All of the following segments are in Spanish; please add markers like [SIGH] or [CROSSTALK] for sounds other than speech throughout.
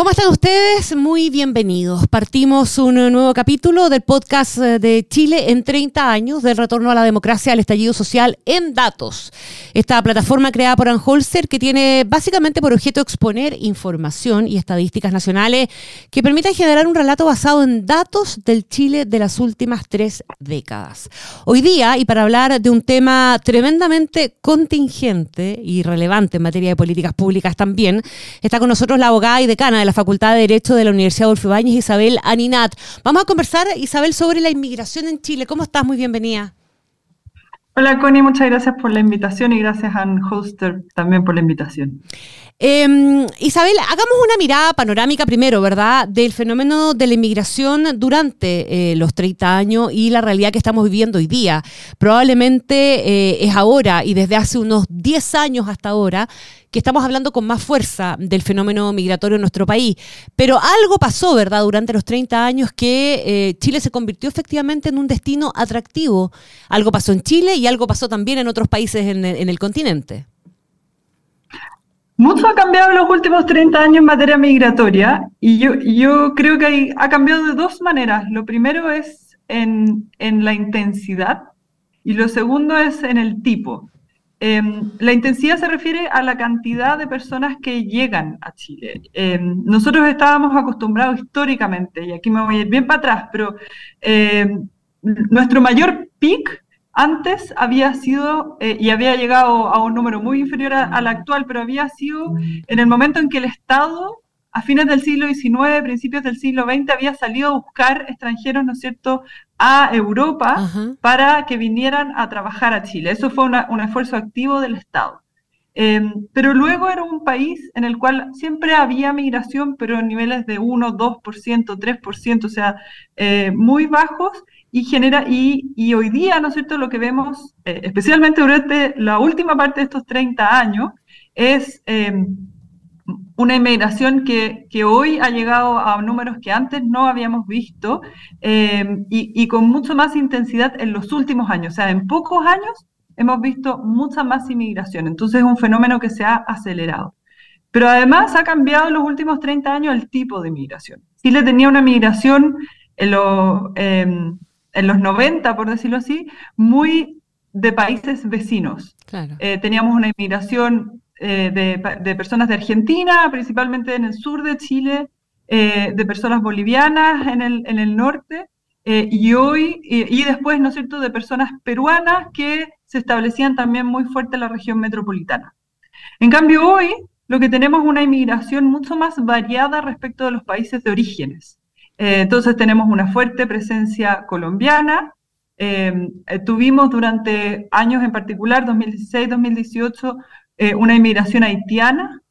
¿Cómo están ustedes? Muy bienvenidos. Partimos un nuevo capítulo del podcast eh, de Chile en 30 años del retorno a la democracia, al estallido social en datos. Esta plataforma creada por Anholster que tiene básicamente por objeto exponer información y estadísticas nacionales que permitan generar un relato basado en datos del Chile de las últimas tres décadas. Hoy día, y para hablar de un tema tremendamente contingente y relevante en materia de políticas públicas también, está con nosotros la abogada y decana de la Facultad de Derecho de la Universidad Adolfo Ibáñez, Isabel Aninat. Vamos a conversar, Isabel, sobre la inmigración en Chile. ¿Cómo estás? Muy bienvenida. Hola Connie, muchas gracias por la invitación y gracias a Ann Hoster también por la invitación. Em, Isabel, hagamos una mirada panorámica primero, ¿verdad?, del fenómeno de la inmigración durante eh, los 30 años y la realidad que estamos viviendo hoy día. Probablemente eh, es ahora y desde hace unos 10 años hasta ahora que estamos hablando con más fuerza del fenómeno migratorio en nuestro país. Pero algo pasó, ¿verdad?, durante los 30 años que eh, Chile se convirtió efectivamente en un destino atractivo. Algo pasó en Chile y algo pasó también en otros países en el continente. Mucho ha cambiado en los últimos 30 años en materia migratoria y yo, yo creo que ha cambiado de dos maneras. Lo primero es en, en la intensidad y lo segundo es en el tipo. Em, la intensidad se refiere a la cantidad de personas que llegan a Chile. Em, nosotros estábamos acostumbrados históricamente, y aquí me voy bien para atrás, pero em, nuestro mayor pic antes había sido, eh, y había llegado a un número muy inferior al actual, pero había sido en el momento en que el Estado, a fines del siglo XIX, principios del siglo XX, había salido a buscar extranjeros, ¿no es cierto?, a Europa para que vinieran a trabajar a Chile. Eso fue un esfuerzo activo del Estado. Em, pero luego era un país en el cual siempre había migración, pero en niveles de 1, 2%, 3%, o sea, eh, muy bajos, y genera, y, y, hoy día, ¿no es cierto?, lo que vemos, eh, especialmente durante la última parte de estos 30 años, es em, una inmigración que, que, hoy ha llegado a números que antes no habíamos visto em, y, y, con mucho más intensidad en los últimos años. O sea, en pocos años hemos visto mucha más inmigración. Entonces es un fenómeno que se ha acelerado. Pero además ha cambiado en los últimos 30 años el tipo de inmigración. Chile tenía una migración en los... En los 90, por decirlo así, muy de países vecinos. Eh, teníamos una inmigración eh, de, personas de Argentina, principalmente en el sur de Chile, eh, de personas bolivianas en el, en el norte, y hoy, y, después, ¿no es cierto?, de personas peruanas que se establecían también muy fuerte en la región metropolitana. En cambio, hoy lo que tenemos es una inmigración mucho más variada respecto de los países de orígenes. Eh, entonces tenemos una fuerte presencia colombiana. Eh, eh, tuvimos durante años en particular, 2016-2018, una inmigración haitiana,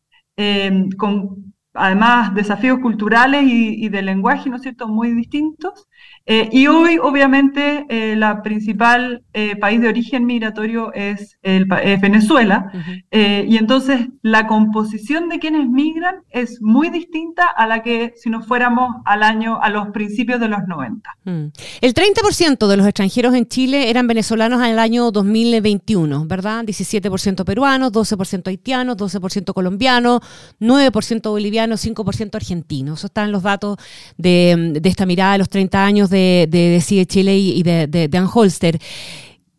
con además desafíos culturales y, y, de lenguaje, ¿no es cierto?, muy distintos. Eh, y hoy, obviamente, eh, la principal eh, país de origen migratorio es, el, Venezuela. y entonces la composición de quienes migran es muy distinta a la que si nos fuéramos al año, a los principios de los 90. Mm. El 30% de los extranjeros en Chile eran venezolanos en el año 2021, ¿verdad? 17% peruanos, 12% haitianos, 12% colombianos, 9% bolivianos, 5% argentinos. Eso están los datos de, de esta mirada de los 30 años de de, Chile y, de, de, Anholster.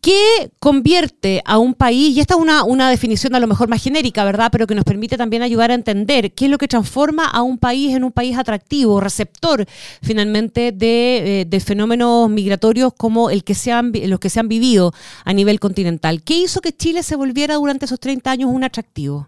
¿Qué convierte a un país, y esta es una, una, definición a lo mejor más genérica, ¿verdad? Pero que nos permite también ayudar a entender qué es lo que transforma a un país en un país atractivo, receptor finalmente de, eh, fenómenos migratorios como el que se los que se han vivido a nivel continental. ¿Qué hizo que Chile se volviera durante esos 30 años un atractivo?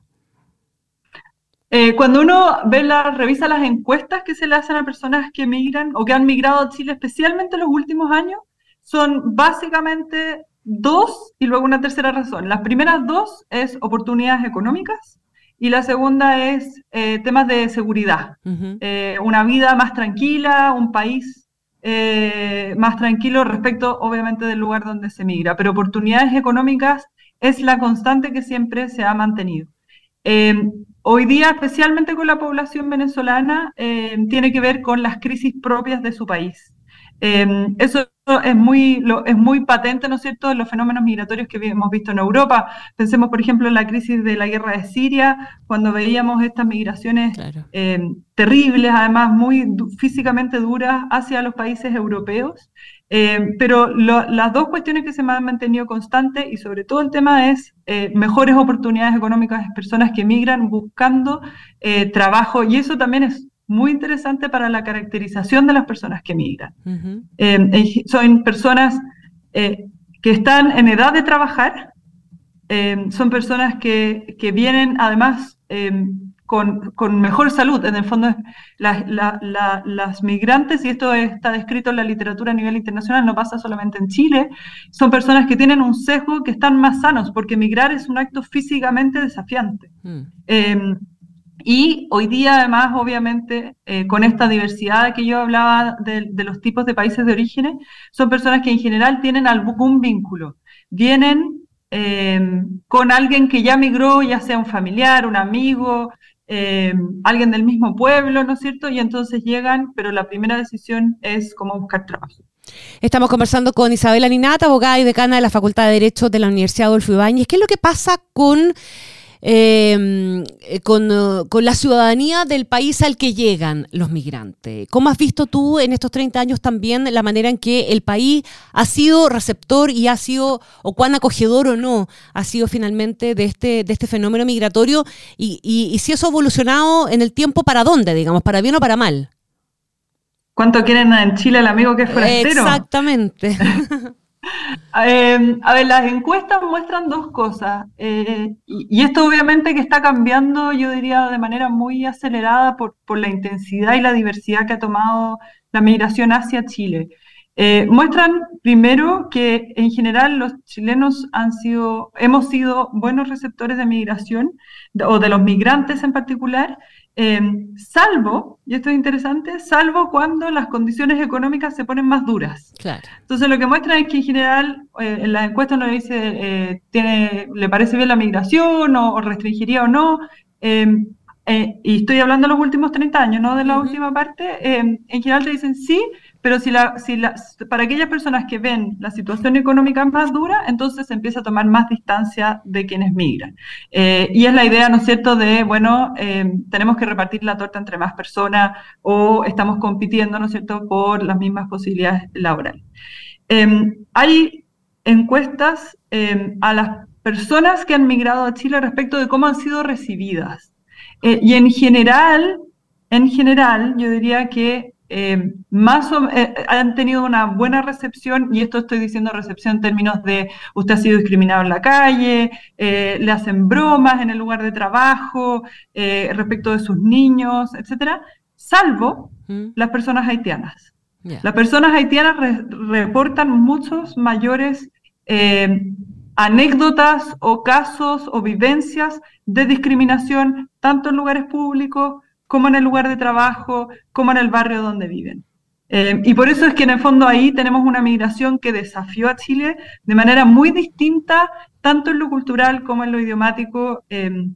Eh, cuando uno ve la, revisa las encuestas que se le hacen a personas que migran o que han migrado a Chile, especialmente en los últimos años, son básicamente dos y luego una tercera razón. Las primeras dos es oportunidades económicas y la segunda es eh, temas de seguridad, eh, una vida más tranquila, un país más tranquilo respecto, obviamente, del lugar donde se migra. Pero oportunidades económicas es la constante que siempre se ha mantenido. Hoy día, especialmente con la población venezolana, tiene que ver con las crisis propias de su país. Em, eso es muy, es muy patente, ¿no es cierto?, en los fenómenos migratorios que hemos visto en Europa. Pensemos, por ejemplo, en la crisis de la guerra de Siria, cuando veíamos estas migraciones em, terribles, además muy físicamente duras hacia los países europeos. Em, pero las dos cuestiones que se me han mantenido constantes y sobre todo el tema es eh, mejores oportunidades económicas de personas que migran buscando eh, trabajo y eso también es muy interesante para la caracterización de las personas que migran. Eh, son personas eh, que están en edad de trabajar, eh, son personas que, que vienen además con, con, mejor salud. En el fondo, las migrantes, y esto está descrito en la literatura a nivel internacional, no pasa solamente en Chile, son personas que tienen un sesgo que están más sanos, porque migrar es un acto físicamente desafiante. Mm. Y hoy día, además, obviamente, eh, con esta diversidad que yo hablaba de, los tipos de países de origen, son personas que en general tienen algún vínculo. Vienen em, con alguien que ya migró, ya sea un familiar, un amigo, em, alguien del mismo pueblo, ¿no es cierto? Y entonces llegan, pero la primera decisión es cómo buscar trabajo. Estamos conversando con Isabela Ninata, abogada y decana de la Facultad de Derecho de la Universidad Adolfo Ibáñez. ¿Qué es lo que pasa con eh, con, la ciudadanía del país al que llegan los migrantes. ¿Cómo has visto tú en estos 30 años también la manera en que el país ha sido receptor y ha sido, o cuán acogedor o no, ha sido finalmente de este, de este fenómeno migratorio y, y si eso ha evolucionado en el tiempo para dónde, digamos, para bien o para mal? ¿Cuánto quieren en Chile el amigo que es forastero? Exactamente. [LAUGHS] Eh, a ver, las encuestas muestran dos cosas, eh, y, esto obviamente que está cambiando, yo diría, de manera muy acelerada por, la intensidad y la diversidad que ha tomado la migración hacia Chile. Eh, muestran primero que en general los chilenos han sido, hemos sido buenos receptores de migración, o de los migrantes en particular, Em, salvo, y esto es interesante, salvo cuando las condiciones económicas se ponen más duras. Entonces lo que muestra es que en general eh, en la encuesta no le dice, eh, tiene, le parece bien la migración o, restringiría o no. Em, eh, y estoy hablando de los últimos 30 años, no de la última parte. Em, en general te dicen sí, pero si para aquellas personas que ven la situación económica más dura, entonces se empieza a tomar más distancia de quienes migran. Eh, y es la idea, ¿no es cierto?, de, bueno, eh, tenemos que repartir la torta entre más personas o estamos compitiendo, ¿no es cierto?, por las mismas posibilidades laborales. Em, hay encuestas em, a las personas que han migrado a Chile respecto de cómo han sido recibidas. Eh, y en general, en general, yo diría que eh, más eh, han tenido una buena recepción, y esto estoy diciendo recepción en términos de usted ha sido discriminado en la calle, eh, le hacen bromas en el lugar de trabajo, respecto de sus niños, etcétera, salvo mm. las personas haitianas. Las personas haitianas reportan muchos mayores anécdotas o casos o vivencias de discriminación, tanto en lugares públicos como en el lugar de trabajo, como en el barrio donde viven. Eh, y por eso es que en el fondo ahí tenemos una migración que desafió a Chile de manera muy distinta, tanto en lo cultural como en lo idiomático. Eh,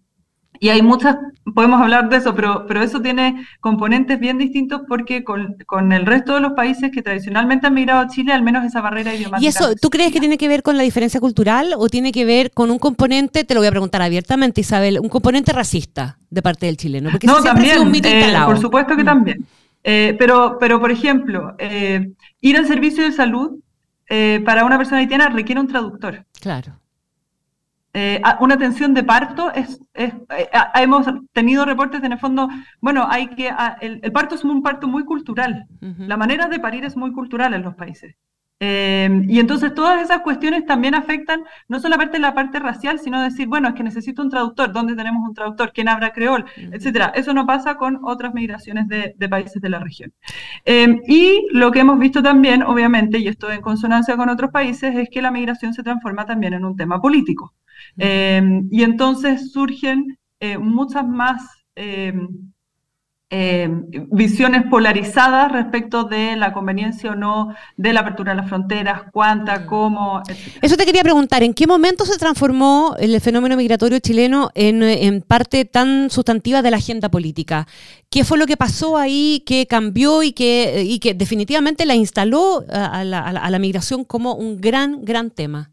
y hay muchas, podemos hablar de eso, pero, pero eso tiene componentes bien distintos porque con, con, el resto de los países que tradicionalmente han migrado a Chile, al menos esa barrera idiomática. ¿Y eso, tú crees que tiene que ver con la diferencia cultural o tiene que ver con un componente, te lo voy a preguntar abiertamente, Isabel, un componente racista de parte del chileno? Porque no, también, un mito eh, por supuesto que mm. también. Eh, pero, pero, por ejemplo, eh, ir al servicio de salud para una persona haitiana requiere un traductor. Claro. Eh, una atención de parto es, eh, hemos tenido reportes en el fondo, bueno, hay que el, parto es un parto muy cultural. La manera de parir es muy cultural en los países. Eh, y entonces todas esas cuestiones también afectan no solamente la parte racial, sino decir, bueno, es que necesito un traductor, ¿dónde tenemos un traductor? ¿Quién habla creol? Etcétera. Eso no pasa con otras migraciones de, de países de la región. y lo que hemos visto también, obviamente, y esto en consonancia con otros países, es que la migración se transforma también en un tema político. Em, y entonces surgen eh, muchas más em, eh, visiones polarizadas respecto de la conveniencia o no de la apertura de las fronteras, cuánta, cómo. Eso te quería preguntar, ¿en qué momento se transformó el fenómeno migratorio chileno en, parte tan sustantiva de la agenda política? ¿Qué fue lo que pasó ahí, que cambió y que, y que definitivamente la instaló a la, migración como un gran, gran tema?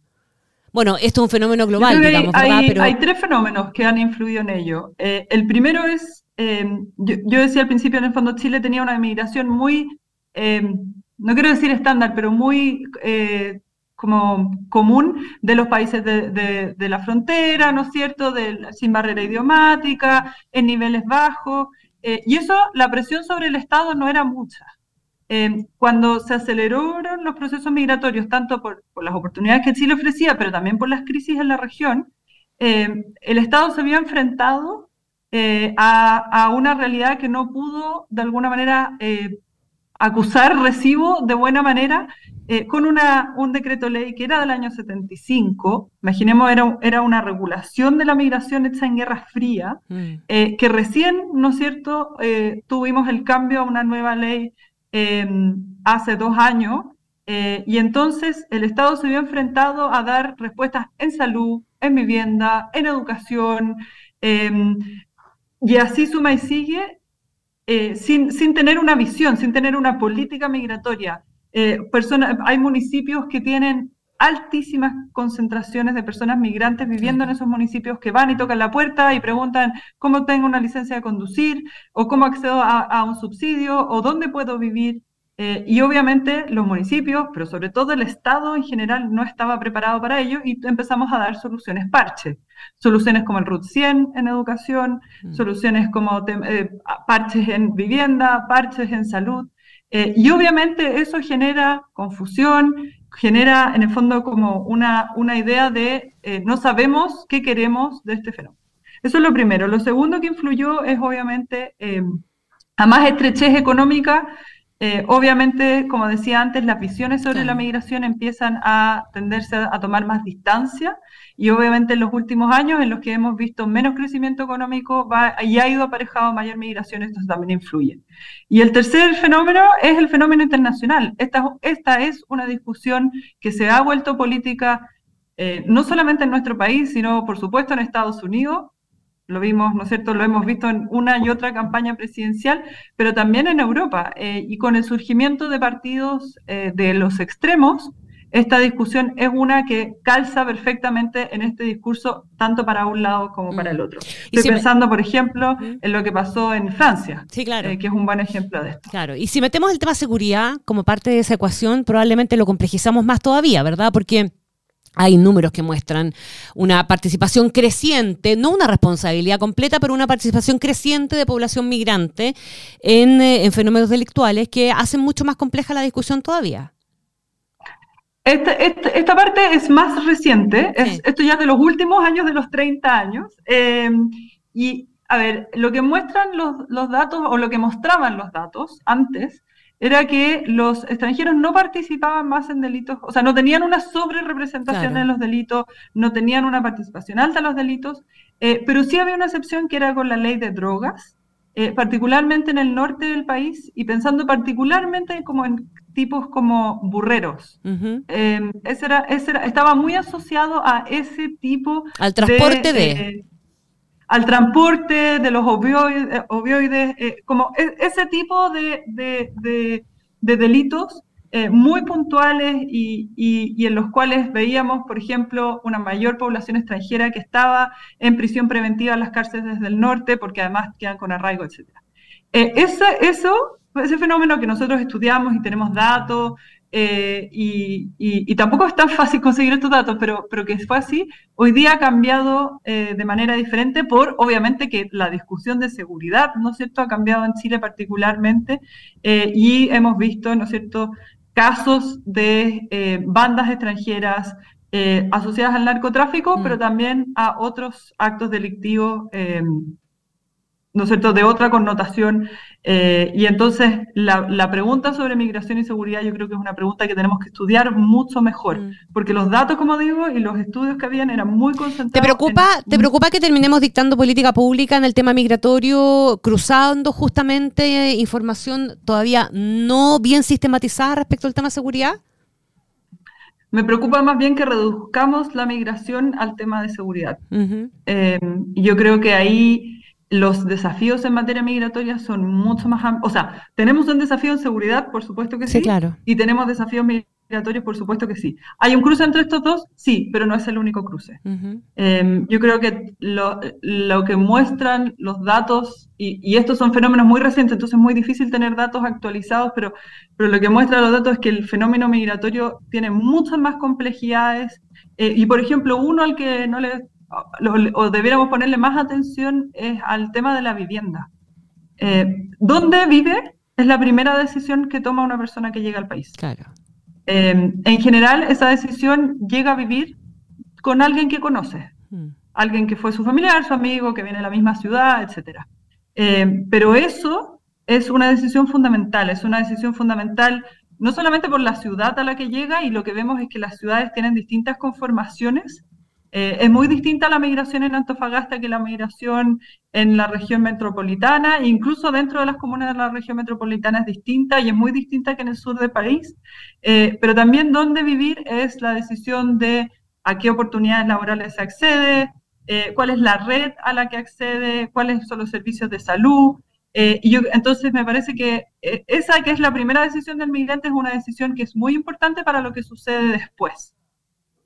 Bueno, esto es un fenómeno global, digamos, hay, ¿verdad? Pero... hay tres fenómenos que han influido en ello. Eh, el primero es Em, yo, decía al principio, en el fondo Chile tenía una migración muy, em, no quiero decir estándar, pero muy eh, como común de los países de, la frontera, ¿no es cierto?, sin barrera idiomática, en niveles bajos, eh, y eso, la presión sobre el Estado no era mucha. Em, cuando se aceleraron los procesos migratorios, tanto por, por, las oportunidades que Chile ofrecía, pero también por las crisis en la región, el Estado se había enfrentado eh, a, una realidad que no pudo de alguna manera eh, acusar recibo de buena manera eh, con una, un decreto ley que era del año 75, imaginemos era, era una regulación de la migración hecha en Guerra Fría, mm. que recién, ¿no es cierto?, tuvimos el cambio a una nueva ley hace dos años, y entonces el Estado se vio enfrentado a dar respuestas en salud, en vivienda, en educación, y así suma y sigue eh, sin, sin, tener una visión, sin tener una política migratoria. Eh, hay municipios que tienen altísimas concentraciones de personas migrantes viviendo en esos municipios que van y tocan la puerta y preguntan cómo tengo una licencia de conducir o cómo accedo a un subsidio o dónde puedo vivir. Eh, y obviamente los municipios, pero sobre todo el Estado en general, no estaba preparado para ello y empezamos a dar soluciones parche. Soluciones como el RUT 100 en educación, mm. soluciones como eh, parches en vivienda, parches en salud. Eh, y obviamente eso genera confusión, genera en el fondo como una, una idea de no sabemos qué queremos de este fenómeno. Eso es lo primero. Lo segundo que influyó es obviamente a más estrechez económica eh, obviamente, como decía antes, las visiones sobre la migración empiezan a tenderse a, tomar más distancia y obviamente en los últimos años en los que hemos visto menos crecimiento económico va, y ha ido aparejado mayor migración, esto también influye. Y el tercer fenómeno es el fenómeno internacional. Esta, esta es una discusión que se ha vuelto política eh, no solamente en nuestro país, sino por supuesto en Estados Unidos, lo vimos, ¿no es cierto? Lo hemos visto en una y otra campaña presidencial, pero también en Europa. Eh, y con el surgimiento de partidos eh, de los extremos, esta discusión es una que calza perfectamente en este discurso, tanto para un lado como para el mm. otro. Estoy pensando, por ejemplo, en lo que pasó en Francia, sí, claro. Eh, que es un buen ejemplo de esto. Claro, y si metemos el tema seguridad como parte de esa ecuación, probablemente lo complejizamos más todavía, ¿verdad? Porque hay números que muestran una participación creciente, no una responsabilidad completa, pero una participación creciente de población migrante en, eh, fenómenos delictuales que hacen mucho más compleja la discusión todavía. Este, este, esta parte es más reciente, esto ya es de los últimos años, de los 30 años. Eh, y, a ver, lo que muestran los, los datos, o lo que mostraban los datos antes, era que los extranjeros no participaban más en delitos, o sea, no tenían una sobre representación en los delitos, no tenían una participación alta en los delitos, eh, pero sí había una excepción que era con la ley de drogas, eh, particularmente en el norte del país y pensando particularmente como en tipos como burreros. Em, ese era, ese era, estaba muy asociado a ese tipo al transporte de, eh, al transporte de los opioides, eh, eh, como e, ese tipo de, delitos eh, muy puntuales y, en los cuales veíamos, por ejemplo, una mayor población extranjera que estaba en prisión preventiva en las cárceles desde el norte, porque además quedan con arraigo, etc. eso, ese fenómeno que nosotros estudiamos y tenemos datos, eh, y, tampoco es tan fácil conseguir estos datos, pero, pero que fue así, hoy día ha cambiado eh, de manera diferente por, obviamente, que la discusión de seguridad, ¿no es cierto?, ha cambiado en Chile particularmente eh, y hemos visto, ¿no es cierto?, casos de bandas extranjeras asociadas al narcotráfico, mm. pero también a otros actos delictivos, ¿no es cierto?, de otra connotación Eh, y entonces la, pregunta sobre migración y seguridad yo creo que es una pregunta que tenemos que estudiar mucho mejor, mm. porque los datos, como digo, y los estudios que habían eran muy concentrados. ¿Te preocupa, ¿te preocupa que terminemos dictando política pública en el tema migratorio, cruzando justamente información todavía no bien sistematizada respecto al tema seguridad? Me preocupa más bien que reduzcamos la migración al tema de seguridad. Eh, yo creo que ahí los desafíos en materia migratoria son mucho más amplios. O sea, tenemos un desafío en seguridad, por supuesto que sí. claro. Y tenemos desafíos migratorios, por supuesto que sí. ¿Hay un cruce entre estos dos? Sí, pero no es el único cruce. Em, yo creo que lo, que muestran los datos, y, estos son fenómenos muy recientes, entonces es muy difícil tener datos actualizados, pero, pero lo que muestran los datos es que el fenómeno migratorio tiene muchas más complejidades. Eh, y por ejemplo, uno al que no le o debiéramos ponerle más atención es al tema de la vivienda. Eh, ¿Dónde vive? Es la primera decisión que toma una persona que llega al país. Claro. Eh, en general, esa decisión llega a vivir con alguien que conoce, hmm. alguien que fue su familiar, su amigo, que viene de la misma ciudad, etc. Eh, pero eso es una decisión fundamental, es una decisión fundamental no solamente por la ciudad a la que llega, y lo que vemos es que las ciudades tienen distintas conformaciones eh, es muy distinta la migración en Antofagasta que la migración en la región metropolitana, incluso dentro de las comunas de la región metropolitana es distinta y es muy distinta que en el sur del país, eh, pero también dónde vivir es la decisión de a qué oportunidades laborales se accede, eh, cuál es la red a la que accede, cuáles son los servicios de salud. y yo, entonces me parece que esa que es la primera decisión del migrante es una decisión que es muy importante para lo que sucede después.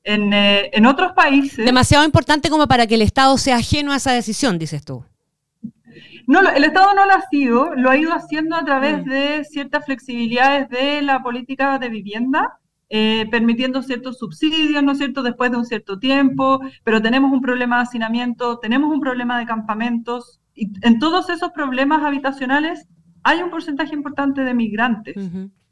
Eh, en, otros países... Demasiado importante como para que el Estado sea ajeno a esa decisión, dices tú. No, el Estado no lo ha sido, lo ha ido haciendo a través mm. de ciertas flexibilidades de la política de vivienda, eh, permitiendo ciertos subsidios, ¿no es cierto?, después de un cierto tiempo, pero tenemos un problema de hacinamiento, tenemos un problema de campamentos, y en todos esos problemas habitacionales hay un porcentaje importante de migrantes.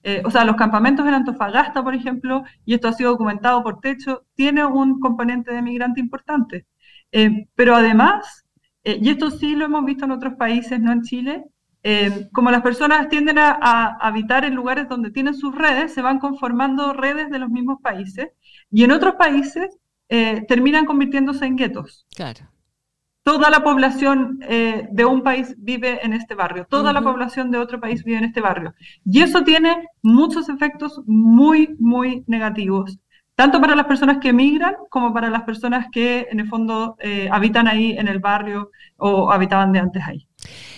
Eh, o sea, los campamentos en Antofagasta, por ejemplo, y esto ha sido documentado por Techo, tiene un componente de migrante importante. Eh, pero además, eh, y esto sí lo hemos visto en otros países, no en Chile, como las personas tienden a, habitar en lugares donde tienen sus redes, se van conformando redes de los mismos países, y en otros países terminan convirtiéndose en guetos. Claro toda la población eh, de un país vive en este barrio, toda la población de otro país vive en este barrio. Y eso tiene muchos efectos muy, muy negativos, tanto para las personas que emigran como para las personas que en el fondo eh, habitan ahí en el barrio o habitaban de antes ahí.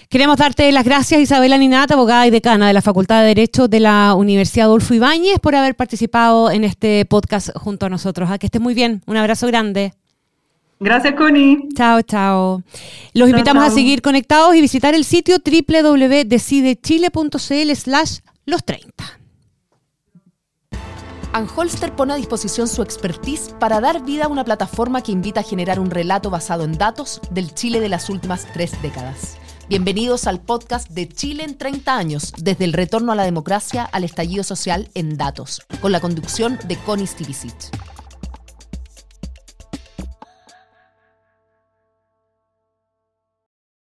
Queremos darte las gracias, Isabela Ninata, abogada y decana de la Facultad de Derecho de la Universidad Adolfo Ibáñez, por haber participado en este podcast junto a nosotros. A que estés muy bien. Un abrazo grande. Gracias, Connie. Chao, chao. Los invitamos a seguir conectados y visitar el sitio www.decidechile.cl slash los 30. Anholster pone a disposición su expertise para dar vida a una plataforma que invita a generar un relato basado en datos del Chile de las últimas tres décadas. Bienvenidos al podcast de Chile en 30 años, desde el retorno a la democracia al estallido social en datos, con la conducción de Connie Stivicic.